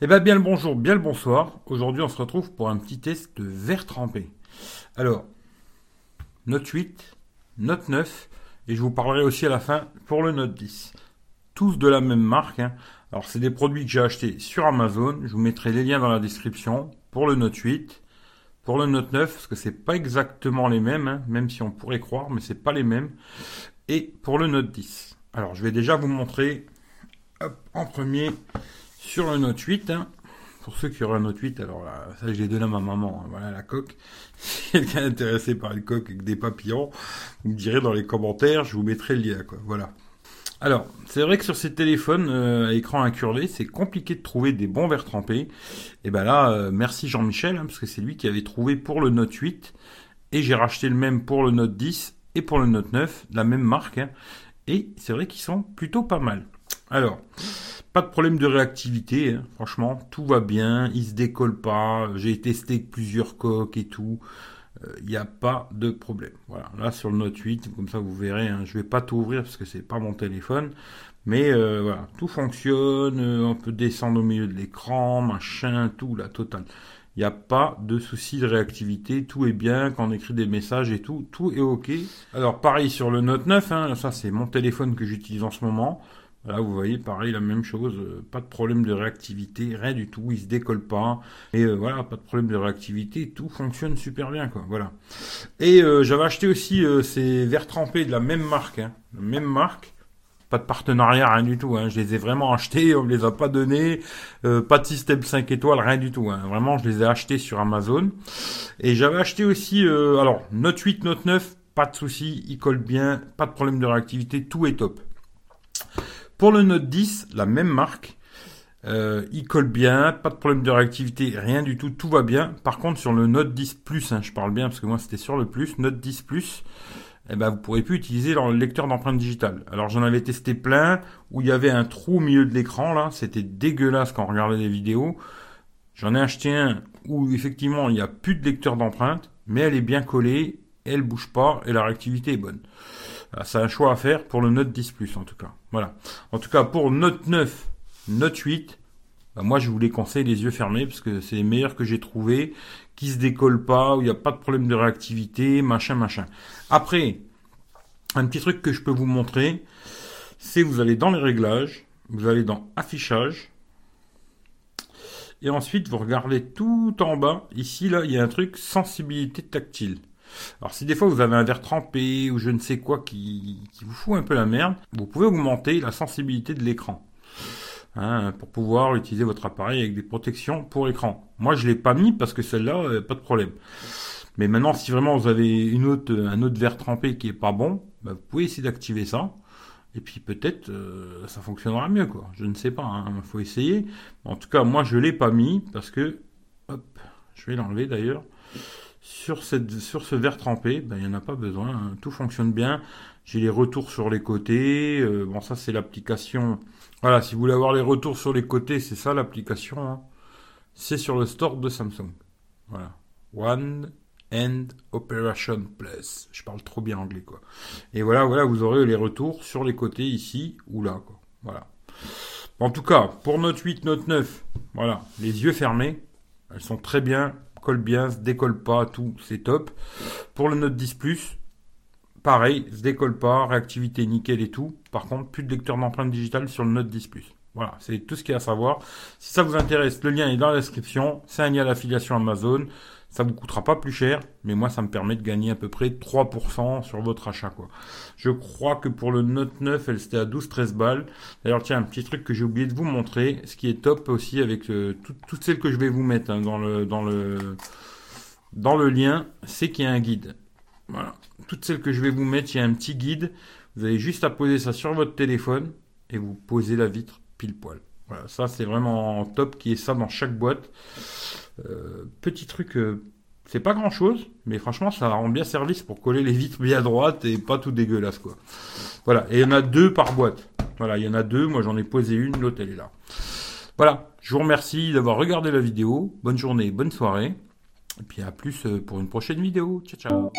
Eh bien, bien le bonjour, bien le bonsoir. Aujourd'hui, on se retrouve pour un petit test de verre trempé. Alors, Note 8, Note 9, et je vous parlerai aussi à la fin pour le Note 10. Tous de la même marque. hein. Alors, c'est des produits que j'ai achetés sur Amazon. Je vous mettrai les liens dans la description pour le Note 8. Pour le Note 9, parce que c'est pas exactement les mêmes, hein, même si on pourrait croire, mais c'est pas les mêmes. Et pour le Note 10. Alors, je vais déjà vous montrer en premier sur le Note 8. hein. Pour ceux qui auraient un Note 8, alors là, ça je l'ai donné à ma maman. hein. Voilà la coque. Si quelqu'un est intéressé par une coque avec des papillons, vous me direz dans les commentaires, je vous mettrai le lien. Quoi. Voilà. Alors, c'est vrai que sur ces téléphones euh, à écran incurvé, c'est compliqué de trouver des bons verres trempés. Et ben là, euh, merci Jean-Michel, hein, parce que c'est lui qui avait trouvé pour le Note 8. Et j'ai racheté le même pour le Note 10 et pour le Note 9, la même marque. hein. Et c'est vrai qu'ils sont plutôt pas mal. Alors, pas de problème de réactivité, hein. franchement, tout va bien, il se décolle pas, j'ai testé plusieurs coques et tout, il n'y a pas de problème. Voilà, là sur le Note 8, comme ça vous verrez, hein, je vais pas tout ouvrir parce que c'est pas mon téléphone, mais euh, voilà, tout fonctionne, euh, on peut descendre au milieu de l'écran, machin, tout, la totale. Il n'y a pas de souci de réactivité, tout est bien, quand on écrit des messages et tout, tout est ok. Alors pareil sur le Note 9, hein, ça c'est mon téléphone que j'utilise en ce moment. Là, vous voyez, pareil, la même chose, euh, pas de problème de réactivité, rien du tout, il se décolle pas, et euh, voilà, pas de problème de réactivité, tout fonctionne super bien, quoi, voilà. Et euh, j'avais acheté aussi ces verres trempés de la même marque, hein, même marque, pas de partenariat, rien du tout, hein, je les ai vraiment achetés, on me les a pas donnés, pas de système 5 étoiles, rien du tout, hein, vraiment, je les ai achetés sur Amazon. Et j'avais acheté aussi, alors, Note 8, Note 9, pas de souci, il colle bien, pas de problème de réactivité, tout est top. Pour le Note 10, la même marque. Euh, il colle bien, pas de problème de réactivité, rien du tout, tout va bien. Par contre, sur le Note 10 Plus, hein, je parle bien parce que moi c'était sur le Plus, Note 10 Plus, eh ben, vous pourrez plus utiliser le lecteur d'empreintes digitales. Alors j'en avais testé plein où il y avait un trou au milieu de l'écran là, c'était dégueulasse quand on regardait les vidéos. J'en ai acheté un où effectivement il n'y a plus de lecteur d'empreintes, mais elle est bien collée, elle bouge pas et la réactivité est bonne. Ah, C'est un choix à faire pour le Note 10 Plus en tout cas. Voilà. En tout cas pour Note 9, Note 8, bah, moi je vous les conseille les yeux fermés parce que c'est les meilleurs que j'ai trouvé, qui se décollent pas, où il n'y a pas de problème de réactivité, machin machin. Après, un petit truc que je peux vous montrer, c'est vous allez dans les réglages, vous allez dans affichage, et ensuite vous regardez tout en bas, ici là il y a un truc sensibilité tactile. Alors si des fois vous avez un verre trempé ou je ne sais quoi qui, vous fout un peu la merde, vous pouvez augmenter la sensibilité de l'écran. Hein, pour pouvoir utiliser votre appareil avec des protections pour l'écran. Moi je l'ai pas mis parce que celle-là, euh, pas de problème. Mais maintenant si vraiment vous avez un autre verre trempé qui est pas bon, bah, vous pouvez essayer d'activer ça. Et puis peut-être euh, ça fonctionnera mieux. Je ne sais pas, il faut essayer. En tout cas moi je l'ai pas mis parce que, hop, je vais l'enlever d'ailleurs sur, ce verre trempé, ben, il n'y en a pas besoin. hein. Tout fonctionne bien. J'ai les retours sur les côtés. Euh, bon, ça, c'est l'application. Voilà, si vous voulez avoir les retours sur les côtés, c'est ça l'application. hein. C'est sur le store de Samsung. Voilà. One End Operation Plus. Je parle trop bien anglais, quoi. Et voilà, voilà, vous aurez les retours sur les côtés ici ou là. Voilà. En tout cas, pour Note 8, Note 9, voilà, les yeux fermés. Elles sont très bien, collent bien, se décollent pas, tout, c'est top. Pour le Note 10 Plus, pareil, se décolle pas, réactivité nickel et tout. Par contre, plus de lecteur d'empreintes digitales sur le Note 10 Plus. Voilà, c'est tout ce qu'il y a à savoir. Si ça vous intéresse, le lien est dans la description. C'est un lien d'affiliation Amazon. Ça vous coûtera pas plus cher, mais moi ça me permet de gagner à peu près 3% sur votre achat quoi. Je crois que pour le Note 9, elle c'était à 12-13 balles. D'ailleurs tiens, un petit truc que j'ai oublié de vous montrer, ce qui est top aussi avec euh, tout- toutes celles que je vais vous mettre hein, dans le dans le dans le lien, c'est qu'il y a un guide. Voilà, toutes celles que je vais vous mettre, il y a un petit guide. Vous avez juste à poser ça sur votre téléphone et vous posez la vitre pile poil. Voilà, ça c'est vraiment top qui est ça dans chaque boîte. Euh, petit truc, euh, c'est pas grand chose, mais franchement ça rend bien service pour coller les vitres bien droites et pas tout dégueulasse quoi. Voilà, et il y en a deux par boîte. Voilà, il y en a deux, moi j'en ai posé une, l'autre elle est là. Voilà, je vous remercie d'avoir regardé la vidéo. Bonne journée, bonne soirée. Et puis à plus euh, pour une prochaine vidéo. Ciao ciao.